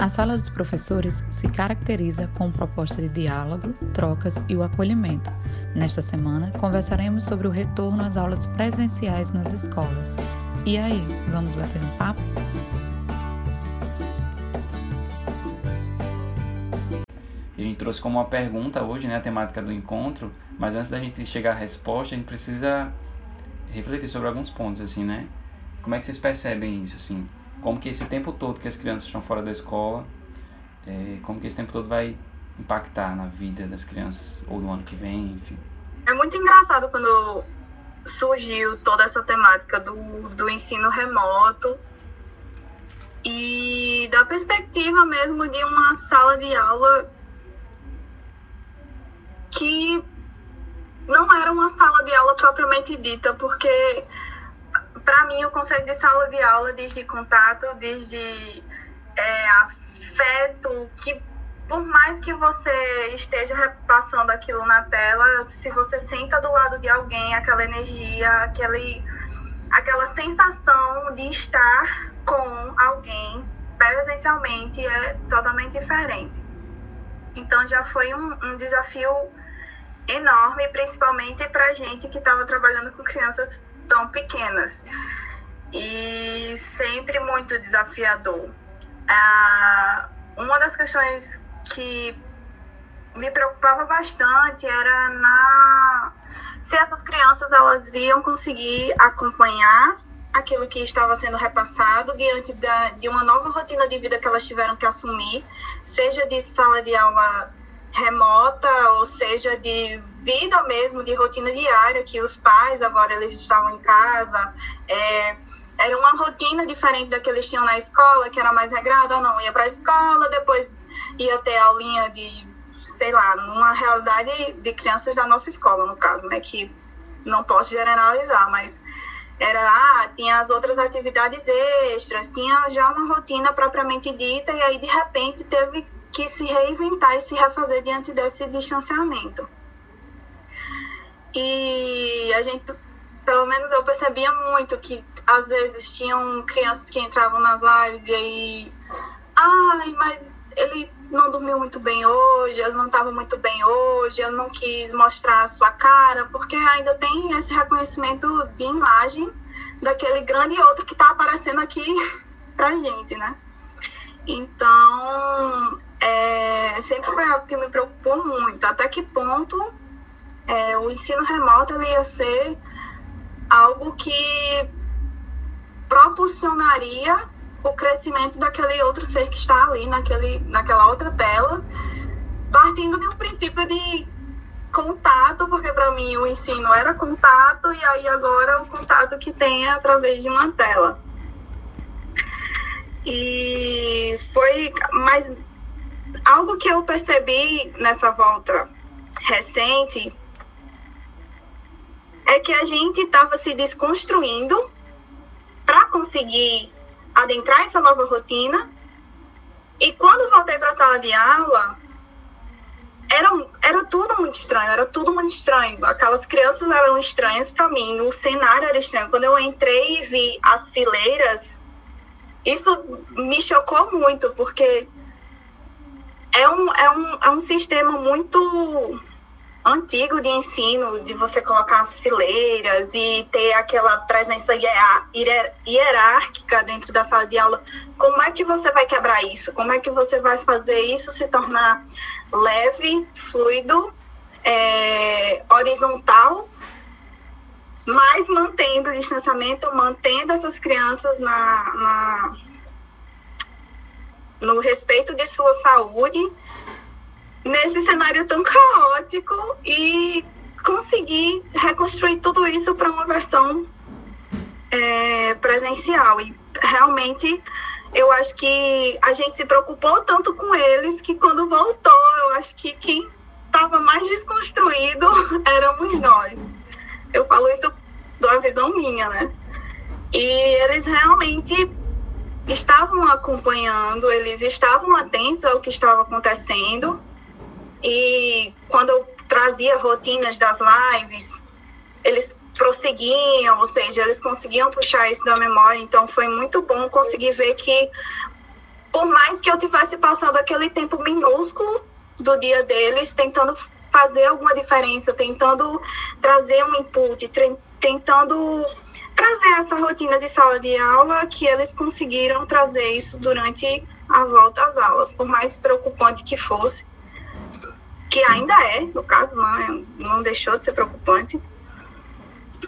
A sala dos professores se caracteriza com proposta de diálogo, trocas e o acolhimento. Nesta semana, conversaremos sobre o retorno às aulas presenciais nas escolas. E aí, vamos bater um papo? A gente trouxe como uma pergunta hoje né, a temática do encontro, mas antes da gente chegar à resposta, a gente precisa refletir sobre alguns pontos, assim, né? Como é que vocês percebem isso, assim? Como que esse tempo todo que as crianças estão fora da escola, é, como que esse tempo todo vai impactar na vida das crianças, ou no ano que vem, enfim. É muito engraçado quando surgiu toda essa temática do, do ensino remoto e da perspectiva mesmo de uma sala de aula que não era uma sala de aula propriamente dita, porque para mim, o conceito de sala de aula diz de contato, diz de é, afeto, que por mais que você esteja repassando aquilo na tela, se você senta do lado de alguém, aquela energia, aquele, aquela sensação de estar com alguém presencialmente é totalmente diferente. Então já foi um, um desafio enorme, principalmente para gente que estava trabalhando com crianças tão pequenas e sempre muito desafiador. Ah, uma das questões que me preocupava bastante era na se essas crianças elas iam conseguir acompanhar aquilo que estava sendo repassado diante da, de uma nova rotina de vida que elas tiveram que assumir, seja de sala de aula remota, ou seja, de vida mesmo, de rotina diária, que os pais agora eles estavam em casa, é, era uma rotina diferente da que eles tinham na escola, que era mais regrada, não, ia para a escola, depois ia ter aulinha de, sei lá, numa realidade de crianças da nossa escola, no caso, né, que não posso generalizar, mas era, ah, tinha as outras atividades extras, tinha já uma rotina propriamente dita, e aí de repente teve que se reinventar e se refazer diante desse distanciamento. E a gente, pelo menos eu percebia muito que às vezes tinham crianças que entravam nas lives e aí, ai, mas ele não dormiu muito bem hoje, ele não estava muito bem hoje, ele não quis mostrar a sua cara, porque ainda tem esse reconhecimento de imagem daquele grande outro que está aparecendo aqui pra gente, né? Então, é, sempre foi algo que me preocupou muito. Até que ponto é, o ensino remoto ele ia ser algo que proporcionaria o crescimento daquele outro ser que está ali naquele, naquela outra tela, partindo de um princípio de contato, porque para mim o ensino era contato e aí agora o contato que tem é através de uma tela. E foi mais algo que eu percebi nessa volta recente é que a gente estava se desconstruindo para conseguir adentrar essa nova rotina. E quando voltei para a sala de aula, era, era tudo muito estranho, era tudo muito estranho. Aquelas crianças eram estranhas para mim, o cenário era estranho. Quando eu entrei e vi as fileiras isso me chocou muito, porque é um, é um, é um sistema muito antigo de ensino, de você colocar as fileiras e ter aquela presença hierárquica dentro da sala de aula. Como é que você vai quebrar isso? Como é que você vai fazer isso se tornar leve, fluido, é, horizontal mas mantendo o distanciamento, mantendo essas crianças na, na, no respeito de sua saúde, nesse cenário tão caótico e conseguir reconstruir tudo isso para uma versão é, presencial. E realmente eu acho que a gente se preocupou tanto com eles que quando voltou, eu acho que quem estava mais desconstruído éramos nós. Eu falo isso uma visão minha, né? E eles realmente estavam acompanhando, eles estavam atentos ao que estava acontecendo. E quando eu trazia rotinas das lives, eles prosseguiam, ou seja, eles conseguiam puxar isso da memória. Então foi muito bom conseguir ver que por mais que eu tivesse passado aquele tempo minúsculo do dia deles, tentando fazer alguma diferença, tentando trazer um input, tentando trazer essa rotina de sala de aula, que eles conseguiram trazer isso durante a volta às aulas, por mais preocupante que fosse, que ainda é, no caso, não, é, não deixou de ser preocupante,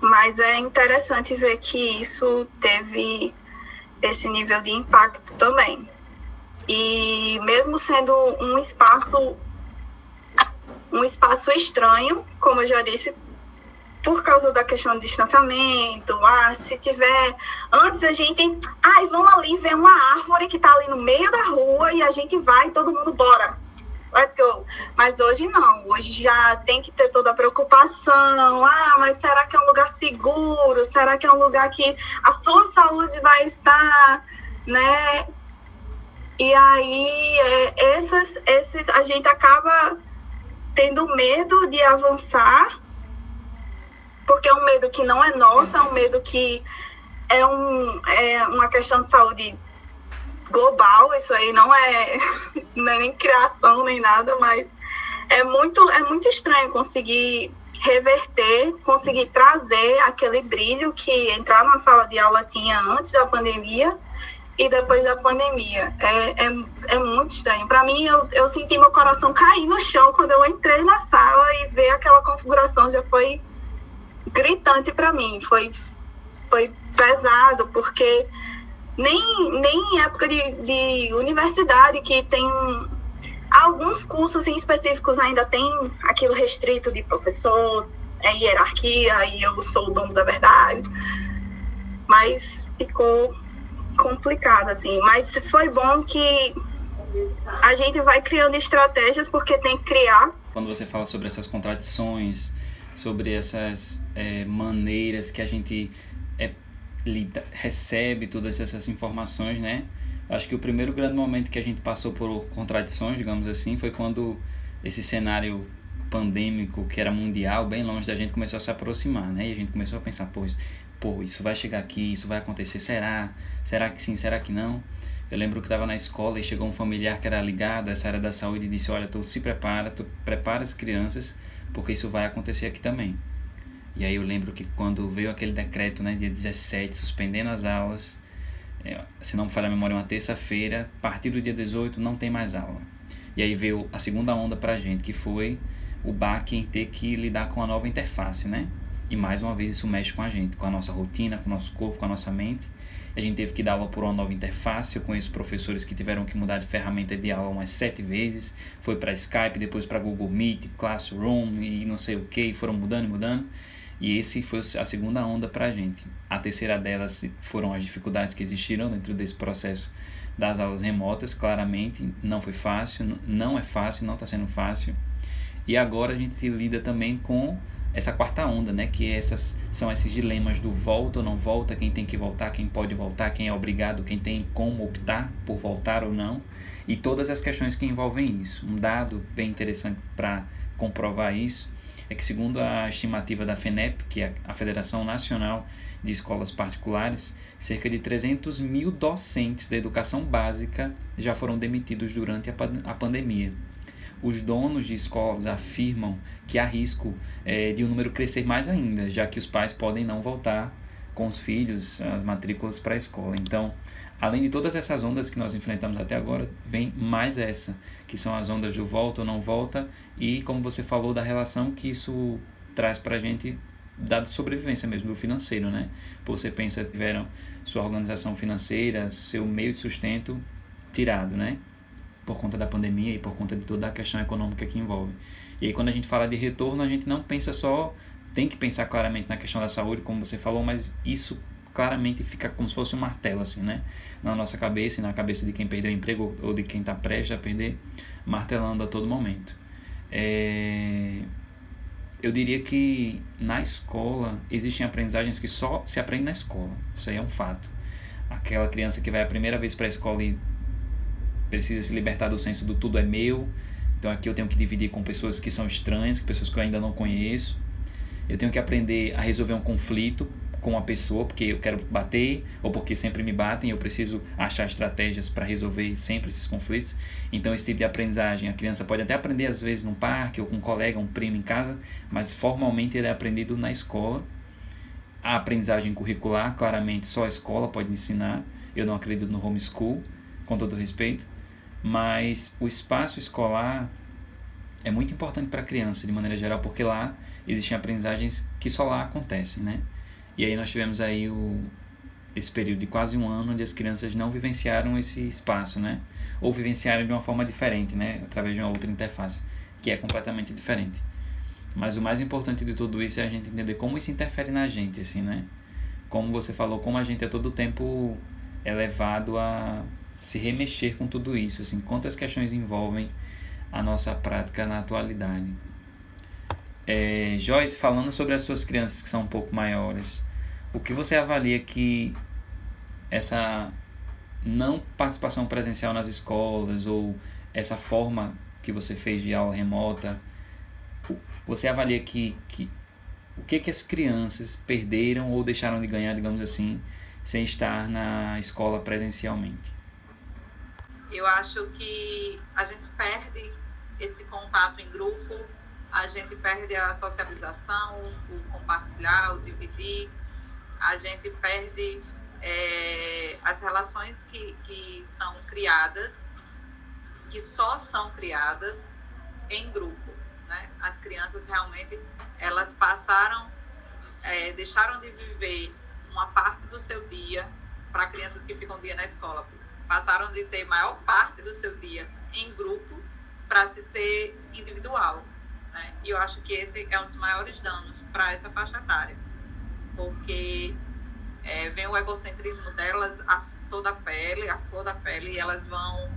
mas é interessante ver que isso teve esse nível de impacto também. E mesmo sendo um espaço um espaço estranho, como eu já disse, por causa da questão do distanciamento, ah, se tiver. Antes a gente. Ai, vamos ali ver uma árvore que está ali no meio da rua e a gente vai todo mundo bora. Let's go. Mas hoje não. Hoje já tem que ter toda a preocupação. Ah, mas será que é um lugar seguro? Será que é um lugar que a sua saúde vai estar? Né? E aí, é, esses, esses, a gente acaba tendo medo de avançar, porque é um medo que não é nosso, é um medo que é, um, é uma questão de saúde global, isso aí não é, não é nem criação nem nada, mas é muito, é muito estranho conseguir reverter, conseguir trazer aquele brilho que entrar na sala de aula tinha antes da pandemia e depois da pandemia. É, é, é muito estranho. Para mim, eu, eu senti meu coração cair no chão quando eu entrei na sala e ver aquela configuração já foi gritante para mim. Foi, foi pesado, porque nem, nem em época de, de universidade, que tem alguns cursos em específicos ainda tem aquilo restrito de professor, é hierarquia e eu sou o dono da verdade. Mas ficou complicado, assim. Mas foi bom que a gente vai criando estratégias porque tem que criar. Quando você fala sobre essas contradições, sobre essas é, maneiras que a gente é, lida, recebe todas essas informações, né? Acho que o primeiro grande momento que a gente passou por contradições, digamos assim, foi quando esse cenário pandêmico que era mundial, bem longe da gente, começou a se aproximar, né? E a gente começou a pensar, pô, pô, isso vai chegar aqui, isso vai acontecer, será? Será que sim, será que não? Eu lembro que estava na escola e chegou um familiar que era ligado a essa área da saúde e disse, olha, tu se prepara, tu prepara as crianças, porque isso vai acontecer aqui também. E aí eu lembro que quando veio aquele decreto, né, dia 17, suspendendo as aulas, é, se não me falha a memória, uma terça-feira, a partir do dia 18 não tem mais aula. E aí veio a segunda onda pra gente, que foi o baque em ter que lidar com a nova interface, né? E mais uma vez isso mexe com a gente, com a nossa rotina, com o nosso corpo, com a nossa mente. A gente teve que dar aula por uma nova interface. Eu conheço professores que tiveram que mudar de ferramenta de aula umas sete vezes. Foi para Skype, depois para Google Meet, Classroom e não sei o que. Foram mudando e mudando. E esse foi a segunda onda para a gente. A terceira delas foram as dificuldades que existiram dentro desse processo das aulas remotas. Claramente não foi fácil, não é fácil, não está sendo fácil. E agora a gente lida também com essa quarta onda, né? Que essas são esses dilemas do volta ou não volta, quem tem que voltar, quem pode voltar, quem é obrigado, quem tem como optar por voltar ou não, e todas as questões que envolvem isso. Um dado bem interessante para comprovar isso é que segundo a estimativa da FENEP, que é a Federação Nacional de Escolas Particulares, cerca de 300 mil docentes da educação básica já foram demitidos durante a, a pandemia os donos de escolas afirmam que há risco é, de o um número crescer mais ainda, já que os pais podem não voltar com os filhos, as matrículas para a escola. Então, além de todas essas ondas que nós enfrentamos até agora, vem mais essa, que são as ondas do volta ou não volta, e como você falou, da relação que isso traz para a gente da sobrevivência mesmo, do financeiro, né? Você pensa, tiveram sua organização financeira, seu meio de sustento tirado, né? Por conta da pandemia e por conta de toda a questão econômica que envolve. E aí quando a gente fala de retorno, a gente não pensa só, tem que pensar claramente na questão da saúde, como você falou, mas isso claramente fica como se fosse um martelo assim, né? Na nossa cabeça e na cabeça de quem perdeu o emprego ou de quem está prestes a perder, martelando a todo momento. É... Eu diria que na escola existem aprendizagens que só se aprende na escola. Isso aí é um fato. Aquela criança que vai a primeira vez para a escola e precisa se libertar do senso do tudo é meu. Então aqui eu tenho que dividir com pessoas que são estranhas, com pessoas que eu ainda não conheço. Eu tenho que aprender a resolver um conflito com a pessoa porque eu quero bater ou porque sempre me batem, eu preciso achar estratégias para resolver sempre esses conflitos. Então, esse tipo de aprendizagem, a criança pode até aprender às vezes no parque ou com um colega, um primo em casa, mas formalmente ele é aprendido na escola. A aprendizagem curricular, claramente, só a escola pode ensinar. Eu não acredito no homeschool, com todo respeito, mas o espaço escolar é muito importante para a criança, de maneira geral, porque lá existem aprendizagens que só lá acontecem, né? E aí nós tivemos aí o, esse período de quase um ano onde as crianças não vivenciaram esse espaço, né? Ou vivenciaram de uma forma diferente, né? Através de uma outra interface, que é completamente diferente. Mas o mais importante de tudo isso é a gente entender como isso interfere na gente, assim, né? Como você falou, como a gente é todo o tempo elevado a se remexer com tudo isso, assim, quantas questões envolvem a nossa prática na atualidade. É, Joyce, falando sobre as suas crianças que são um pouco maiores, o que você avalia que essa não participação presencial nas escolas ou essa forma que você fez de aula remota, você avalia que, que o que que as crianças perderam ou deixaram de ganhar, digamos assim, sem estar na escola presencialmente? Eu acho que a gente perde esse contato em grupo, a gente perde a socialização, o compartilhar, o dividir, a gente perde é, as relações que, que são criadas, que só são criadas em grupo. Né? As crianças realmente elas passaram, é, deixaram de viver uma parte do seu dia para crianças que ficam dia na escola, passaram de ter maior parte do seu dia em grupo para se ter individual. Né? E eu acho que esse é um dos maiores danos para essa faixa etária, porque é, vem o egocentrismo delas a toda a pele, a flor da pele, e elas vão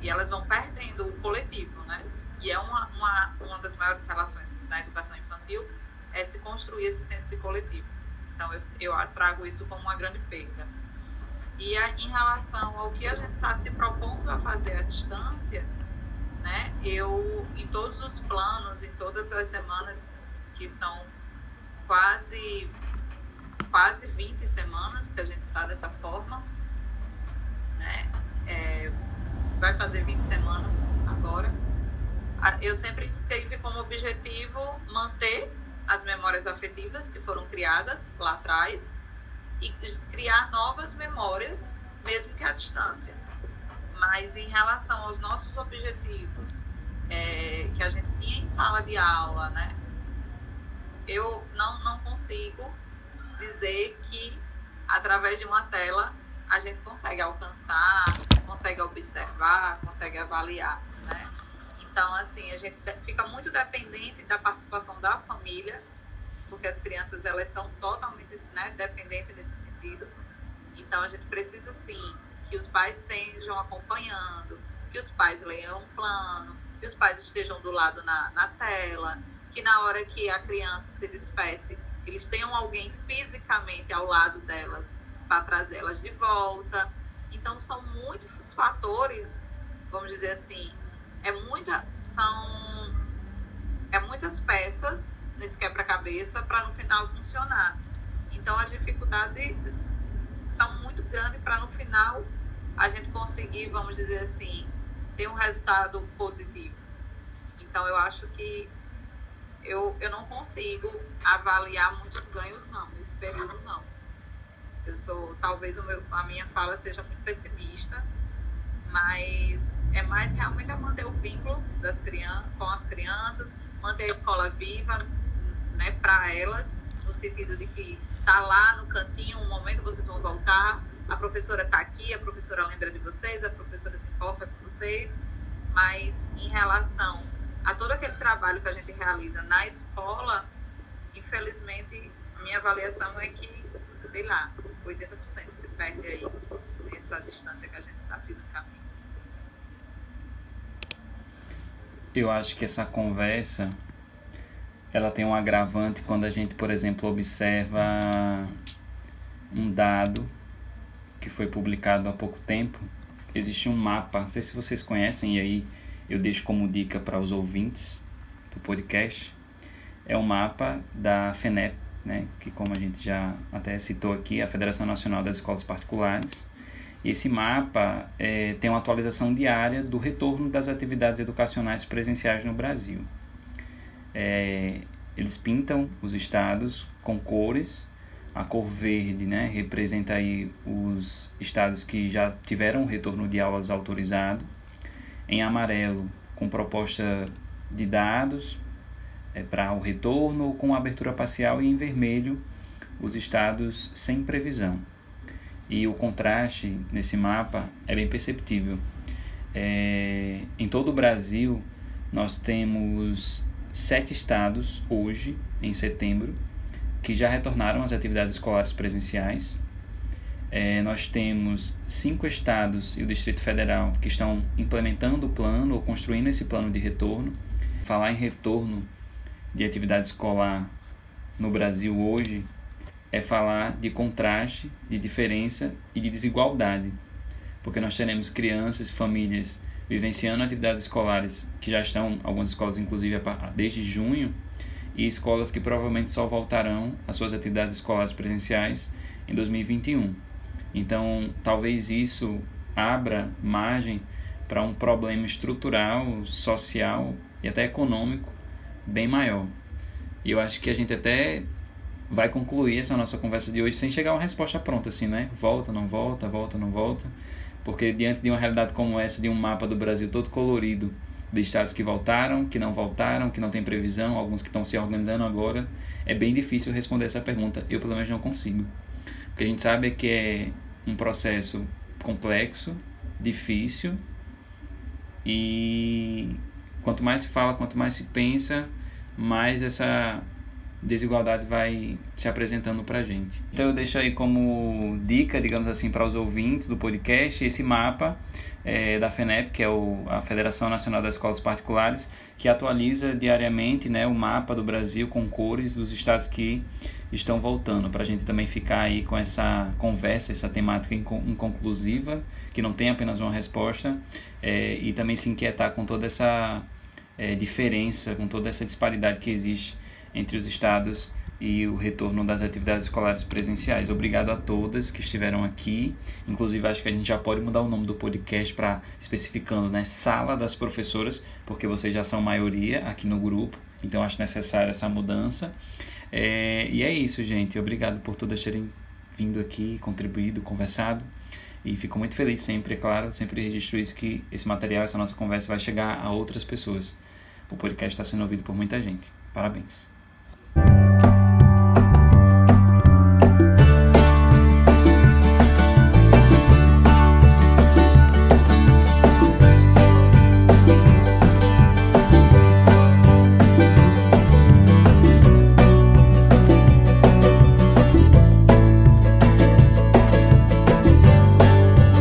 e elas vão perdendo o coletivo, né? E é uma, uma, uma das maiores relações na educação infantil é se construir esse senso de coletivo. Então eu, eu trago isso como uma grande perda. E a, em relação ao que a gente está se propondo a fazer à distância, né? Eu, em todos os planos, em todas as semanas, que são quase, quase 20 semanas que a gente está dessa forma, né? É, vai fazer 20 semanas agora. Eu sempre tive como objetivo manter as memórias afetivas que foram criadas lá atrás e criar novas memórias, mesmo que à distância. Mas em relação aos nossos objetivos é, que a gente tinha em sala de aula, né? Eu não, não consigo dizer que através de uma tela a gente consegue alcançar, consegue observar, consegue avaliar, né? Então, assim, a gente fica muito dependente da participação da família, porque as crianças elas são totalmente né, dependentes nesse sentido. Então, a gente precisa, sim, que os pais estejam acompanhando, que os pais leiam um plano, que os pais estejam do lado na, na tela, que na hora que a criança se despeça, eles tenham alguém fisicamente ao lado delas para trazê-las de volta. Então, são muitos fatores, vamos dizer assim, é muita, são é muitas peças nesse quebra-cabeça para no final funcionar. Então, as dificuldades são muito grandes para no final a gente conseguir, vamos dizer assim, ter um resultado positivo. Então, eu acho que eu, eu não consigo avaliar muitos ganhos, não, nesse período, não. Eu sou, talvez meu, a minha fala seja muito pessimista, mas é mais realmente a manter o vínculo das crianças, com as crianças, manter a escola viva, né, para elas, no sentido de que tá lá no cantinho, um momento vocês vão voltar, a professora está aqui, a professora lembra de vocês, a professora se importa com vocês, mas em relação a todo aquele trabalho que a gente realiza na escola, infelizmente, a minha avaliação é que, sei lá, 80% se perde aí nessa distância que a gente está fisicamente. Eu acho que essa conversa ela tem um agravante quando a gente, por exemplo, observa um dado que foi publicado há pouco tempo. Existe um mapa, não sei se vocês conhecem, e aí eu deixo como dica para os ouvintes do podcast. É um mapa da FENEP, né, que como a gente já até citou aqui, é a Federação Nacional das Escolas Particulares. Esse mapa é, tem uma atualização diária do retorno das atividades educacionais presenciais no Brasil. É, eles pintam os estados com cores. A cor verde né, representa aí os estados que já tiveram retorno de aulas autorizado. Em amarelo, com proposta de dados é, para o retorno com abertura parcial e em vermelho os estados sem previsão. E o contraste nesse mapa é bem perceptível. É, em todo o Brasil, nós temos sete estados hoje, em setembro, que já retornaram às atividades escolares presenciais. É, nós temos cinco estados e o Distrito Federal que estão implementando o plano ou construindo esse plano de retorno. Falar em retorno de atividade escolar no Brasil hoje é falar de contraste, de diferença e de desigualdade, porque nós teremos crianças e famílias vivenciando atividades escolares que já estão, algumas escolas inclusive desde junho, e escolas que provavelmente só voltarão às suas atividades escolares presenciais em 2021. Então, talvez isso abra margem para um problema estrutural, social e até econômico bem maior. E eu acho que a gente até vai concluir essa nossa conversa de hoje sem chegar a uma resposta pronta, assim, né? Volta, não volta, volta, não volta. Porque diante de uma realidade como essa, de um mapa do Brasil todo colorido, de estados que voltaram, que não voltaram, que não tem previsão, alguns que estão se organizando agora, é bem difícil responder essa pergunta. Eu, pelo menos, não consigo. O que a gente sabe é que é um processo complexo, difícil e quanto mais se fala, quanto mais se pensa, mais essa desigualdade vai se apresentando para gente. Então eu deixo aí como dica, digamos assim, para os ouvintes do podcast, esse mapa é, da FENEP, que é o, a Federação Nacional das Escolas Particulares, que atualiza diariamente né, o mapa do Brasil com cores dos estados que estão voltando, para a gente também ficar aí com essa conversa, essa temática inconclusiva, que não tem apenas uma resposta, é, e também se inquietar com toda essa é, diferença, com toda essa disparidade que existe entre os estados e o retorno das atividades escolares presenciais. Obrigado a todas que estiveram aqui. Inclusive, acho que a gente já pode mudar o nome do podcast para especificando, né? Sala das Professoras, porque vocês já são maioria aqui no grupo, então acho necessária essa mudança. É, e é isso, gente. Obrigado por todas terem vindo aqui, contribuído, conversado. E fico muito feliz sempre, é claro, sempre registro isso que esse material, essa nossa conversa vai chegar a outras pessoas. O podcast está sendo ouvido por muita gente. Parabéns.